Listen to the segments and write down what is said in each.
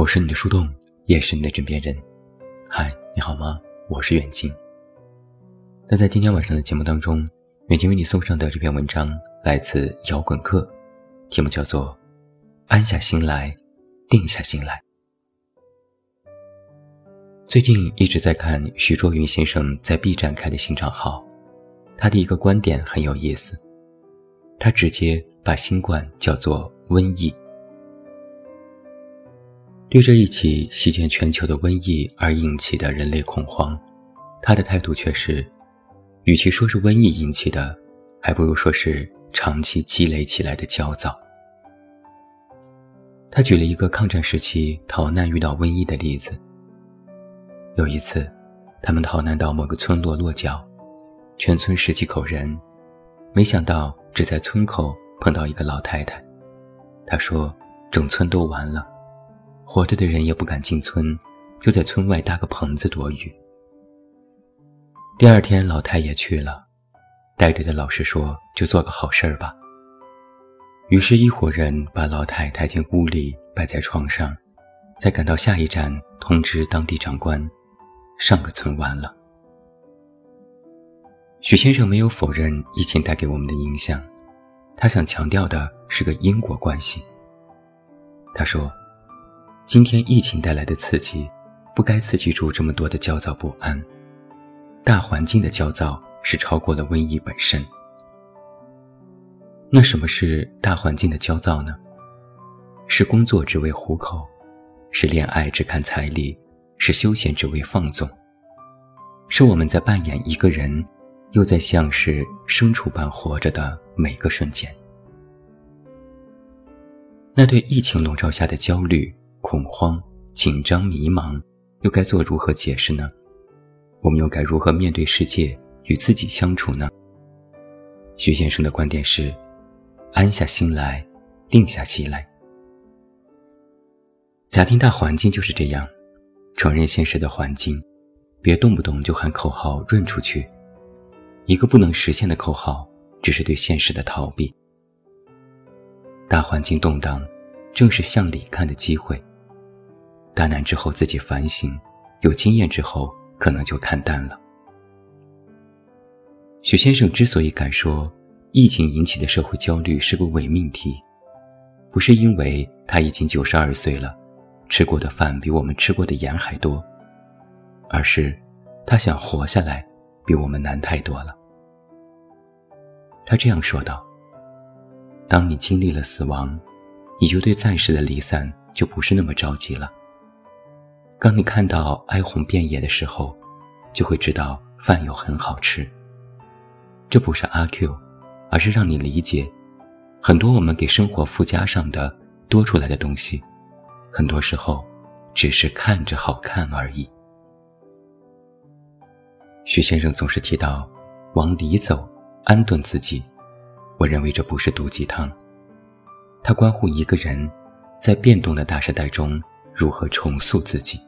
我是你的树洞，也是你的枕边人。嗨，你好吗？我是远近。那在今天晚上的节目当中，远近为你送上的这篇文章来自摇滚客，题目叫做《安下心来，定下心来》。最近一直在看徐卓云先生在 B 站开的新账号，他的一个观点很有意思，他直接把新冠叫做瘟疫。对这一起席卷全球的瘟疫而引起的人类恐慌，他的态度却是，与其说是瘟疫引起的，还不如说是长期积累起来的焦躁。他举了一个抗战时期逃难遇到瘟疫的例子。有一次，他们逃难到某个村落落脚，全村十几口人，没想到只在村口碰到一个老太太。他说：“整村都完了。”活着的人也不敢进村，就在村外搭个棚子躲雨。第二天，老太也去了，带队的老师说：“就做个好事儿吧。”于是，一伙人把老太抬进屋里，摆在床上，再赶到下一站通知当地长官，上个村完了。许先生没有否认疫情带给我们的影响，他想强调的是个因果关系。他说。今天疫情带来的刺激，不该刺激出这么多的焦躁不安。大环境的焦躁是超过了瘟疫本身。那什么是大环境的焦躁呢？是工作只为糊口，是恋爱只看彩礼，是休闲只为放纵，是我们在扮演一个人，又在像是牲畜般活着的每个瞬间。那对疫情笼罩下的焦虑。恐慌、紧张、迷茫，又该做如何解释呢？我们又该如何面对世界，与自己相处呢？徐先生的观点是：安下心来，定下心来。假定大环境就是这样，承认现实的环境，别动不动就喊口号润出去。一个不能实现的口号，只是对现实的逃避。大环境动荡，正是向里看的机会。大难之后自己反省，有经验之后可能就看淡了。许先生之所以敢说疫情引起的社会焦虑是个伪命题，不是因为他已经九十二岁了，吃过的饭比我们吃过的盐还多，而是他想活下来比我们难太多了。他这样说道：“当你经历了死亡，你就对暂时的离散就不是那么着急了。”当你看到哀鸿遍野的时候，就会知道饭又很好吃。这不是阿 Q，而是让你理解，很多我们给生活附加上的多出来的东西，很多时候只是看着好看而已。徐先生总是提到往里走，安顿自己，我认为这不是毒鸡汤，它关乎一个人在变动的大时代中如何重塑自己。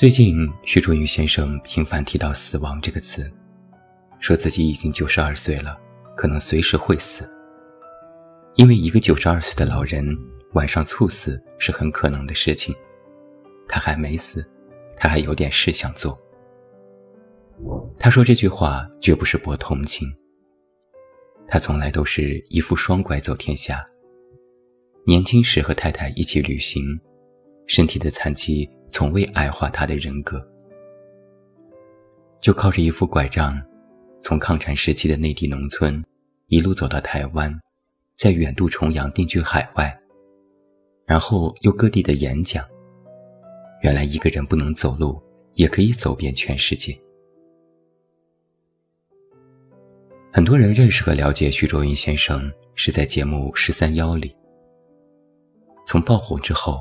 最近，徐卓云先生频繁提到“死亡”这个词，说自己已经九十二岁了，可能随时会死。因为一个九十二岁的老人晚上猝死是很可能的事情，他还没死，他还有点事想做。他说这句话绝不是博同情，他从来都是一副双拐走天下。年轻时和太太一起旅行，身体的残疾。从未矮化他的人格，就靠着一副拐杖，从抗战时期的内地农村，一路走到台湾，再远渡重洋定居海外，然后又各地的演讲。原来一个人不能走路，也可以走遍全世界。很多人认识和了解徐卓云先生是在节目《十三幺》里。从爆火之后，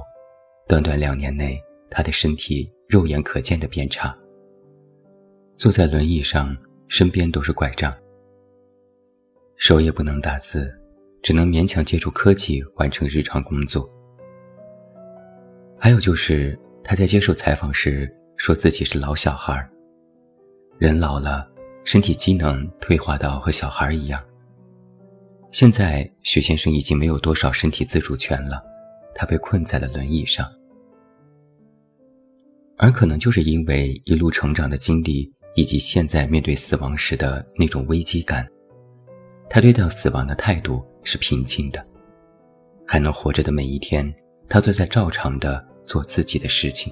短短两年内。他的身体肉眼可见的变差，坐在轮椅上，身边都是拐杖，手也不能打字，只能勉强借助科技完成日常工作。还有就是他在接受采访时说自己是老小孩，人老了，身体机能退化到和小孩一样。现在，许先生已经没有多少身体自主权了，他被困在了轮椅上。而可能就是因为一路成长的经历，以及现在面对死亡时的那种危机感，他对待死亡的态度是平静的。还能活着的每一天，他都在照常的做自己的事情。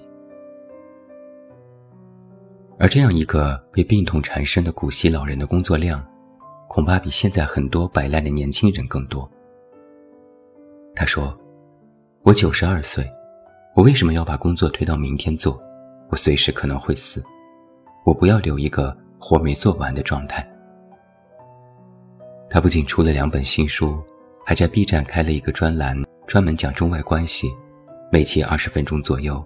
而这样一个被病痛缠身的古稀老人的工作量，恐怕比现在很多摆烂的年轻人更多。他说：“我九十二岁，我为什么要把工作推到明天做？我随时可能会死，我不要留一个活没做完的状态。”他不仅出了两本新书，还在 B 站开了一个专栏，专门讲中外关系，每期二十分钟左右，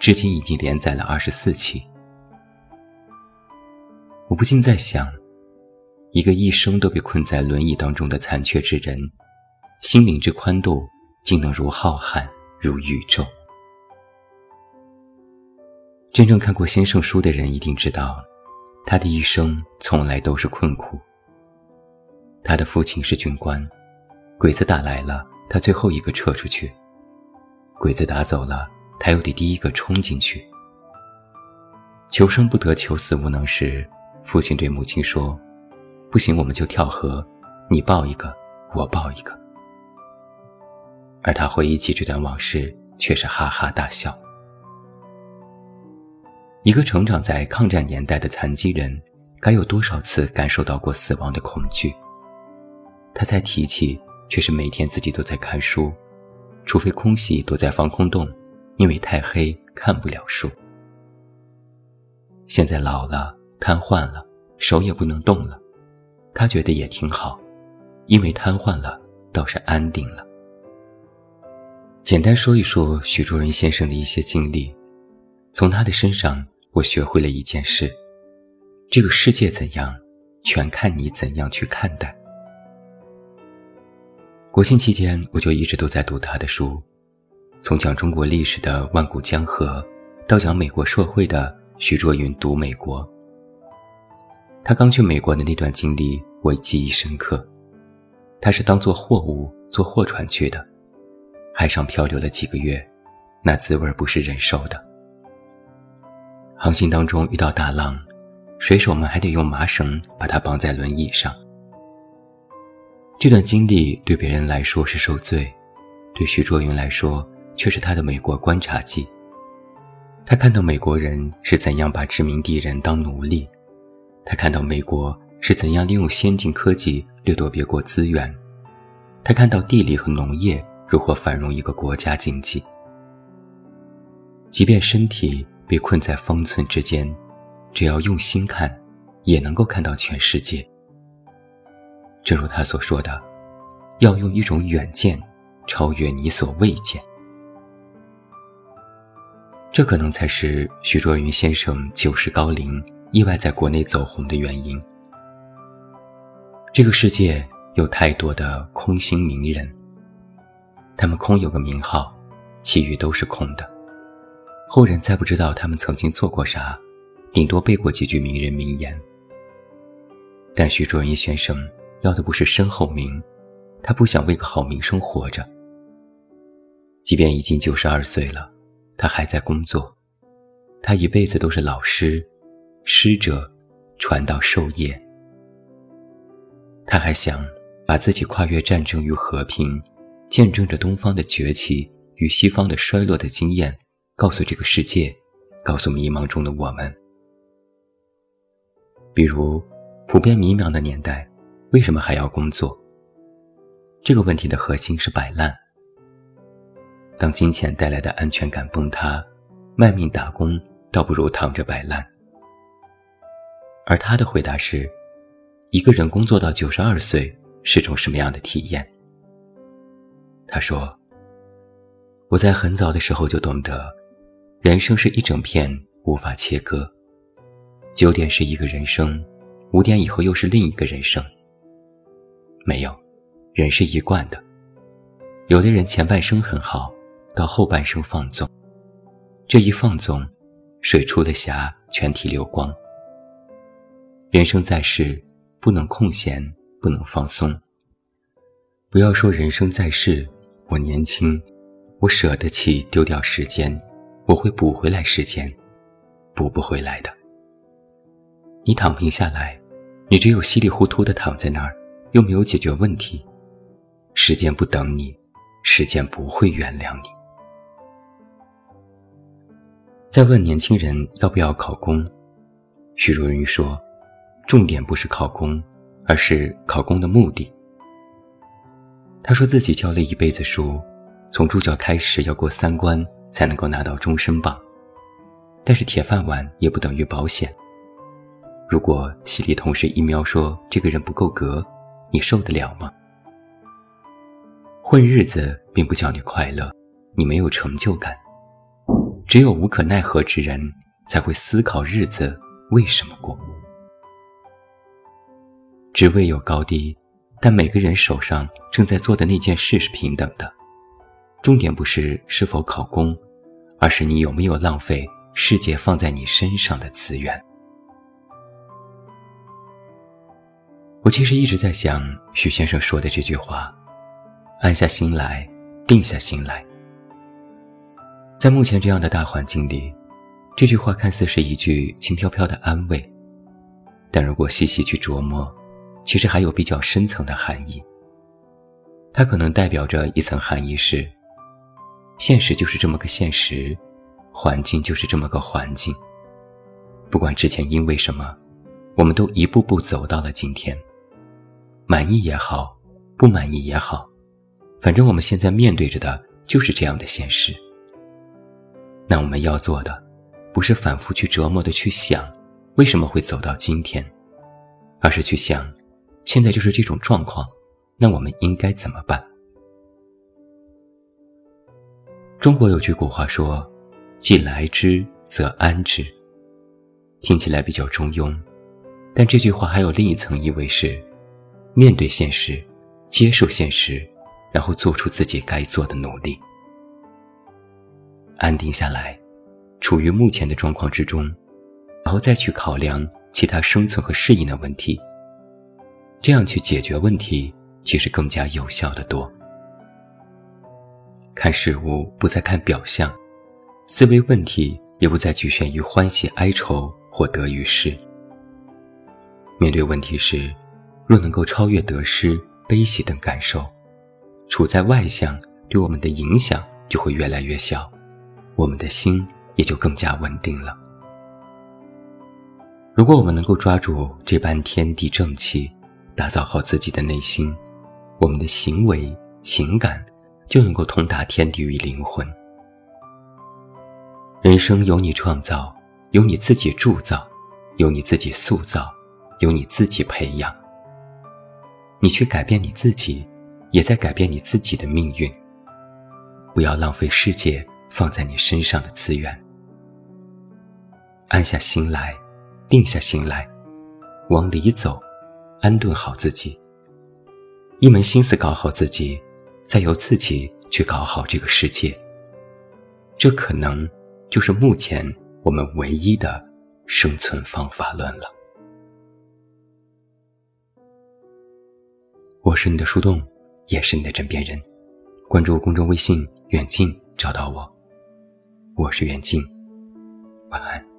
至今已经连载了二十四期。我不禁在想，一个一生都被困在轮椅当中的残缺之人，心灵之宽度，竟能如浩瀚，如宇宙。真正看过先生书的人一定知道，他的一生从来都是困苦。他的父亲是军官，鬼子打来了，他最后一个撤出去；鬼子打走了，他又得第一个冲进去。求生不得，求死无能时。父亲对母亲说：“不行，我们就跳河，你抱一个，我抱一个。”而他回忆起这段往事，却是哈哈大笑。一个成长在抗战年代的残疾人，该有多少次感受到过死亡的恐惧？他再提起，却是每天自己都在看书，除非空袭躲在防空洞，因为太黑看不了书。现在老了。瘫痪了，手也不能动了，他觉得也挺好，因为瘫痪了倒是安定了。简单说一说许卓仁先生的一些经历，从他的身上我学会了一件事：这个世界怎样，全看你怎样去看待。国庆期间，我就一直都在读他的书，从讲中国历史的《万古江河》，到讲美国社会的许卓云读美国。他刚去美国的那段经历，我记忆深刻。他是当做货物坐货船去的，海上漂流了几个月，那滋味不是人受的。航行当中遇到大浪，水手们还得用麻绳把他绑在轮椅上。这段经历对别人来说是受罪，对徐卓云来说却是他的美国观察记。他看到美国人是怎样把殖民地人当奴隶。他看到美国是怎样利用先进科技掠夺别国资源，他看到地理和农业如何繁荣一个国家经济。即便身体被困在方寸之间，只要用心看，也能够看到全世界。正如他所说的，要用一种远见，超越你所未见。这可能才是徐卓云先生九十高龄。意外在国内走红的原因。这个世界有太多的空心名人，他们空有个名号，其余都是空的。后人再不知道他们曾经做过啥，顶多背过几句名人名言。但徐卓云先生要的不是身后名，他不想为个好名声活着。即便已经九十二岁了，他还在工作，他一辈子都是老师。师者，传道授业。他还想把自己跨越战争与和平，见证着东方的崛起与西方的衰落的经验，告诉这个世界，告诉迷茫中的我们。比如，普遍迷茫的年代，为什么还要工作？这个问题的核心是摆烂。当金钱带来的安全感崩塌，卖命打工倒不如躺着摆烂。而他的回答是：一个人工作到九十二岁是种什么样的体验？他说：“我在很早的时候就懂得，人生是一整片无法切割。九点是一个人生，五点以后又是另一个人生。没有，人是一贯的。有的人前半生很好，到后半生放纵，这一放纵，水出了霞，全体流光。”人生在世，不能空闲，不能放松。不要说人生在世，我年轻，我舍得起丢掉时间，我会补回来时间，补不回来的。你躺平下来，你只有稀里糊涂的躺在那儿，又没有解决问题。时间不等你，时间不会原谅你。再问年轻人要不要考公，许茹芸说：“重点不是考公，而是考公的目的。”他说自己教了一辈子书，从助教开始要过三关才能够拿到终身榜，但是铁饭碗也不等于保险。如果系里同事一瞄说这个人不够格，你受得了吗？混日子并不叫你快乐，你没有成就感。只有无可奈何之人才会思考日子为什么过。职位有高低。但每个人手上正在做的那件事是平等的，重点不是是否考公，而是你有没有浪费世界放在你身上的资源。我其实一直在想许先生说的这句话：“安下心来，定下心来。”在目前这样的大环境里，这句话看似是一句轻飘飘的安慰，但如果细细去琢磨，其实还有比较深层的含义。它可能代表着一层含义是：现实就是这么个现实，环境就是这么个环境。不管之前因为什么，我们都一步步走到了今天。满意也好，不满意也好，反正我们现在面对着的就是这样的现实。那我们要做的，不是反复去折磨的去想为什么会走到今天，而是去想。现在就是这种状况，那我们应该怎么办？中国有句古话说：“既来之，则安之。”听起来比较中庸，但这句话还有另一层意味是：面对现实，接受现实，然后做出自己该做的努力，安定下来，处于目前的状况之中，然后再去考量其他生存和适应的问题。这样去解决问题，其实更加有效的多。看事物不再看表象，思维问题也不再局限于欢喜哀愁或得与失。面对问题时，若能够超越得失、悲喜等感受，处在外向对我们的影响就会越来越小，我们的心也就更加稳定了。如果我们能够抓住这般天地正气，打造好自己的内心，我们的行为、情感就能够通达天地与灵魂。人生由你创造，由你自己铸造，由你自己塑造，由你自己培养。你去改变你自己，也在改变你自己的命运。不要浪费世界放在你身上的资源，安下心来，定下心来，往里走。安顿好自己，一门心思搞好自己，再由自己去搞好这个世界。这可能就是目前我们唯一的生存方法论了。我是你的树洞，也是你的枕边人。关注公众微信“远近”，找到我。我是远近，晚安。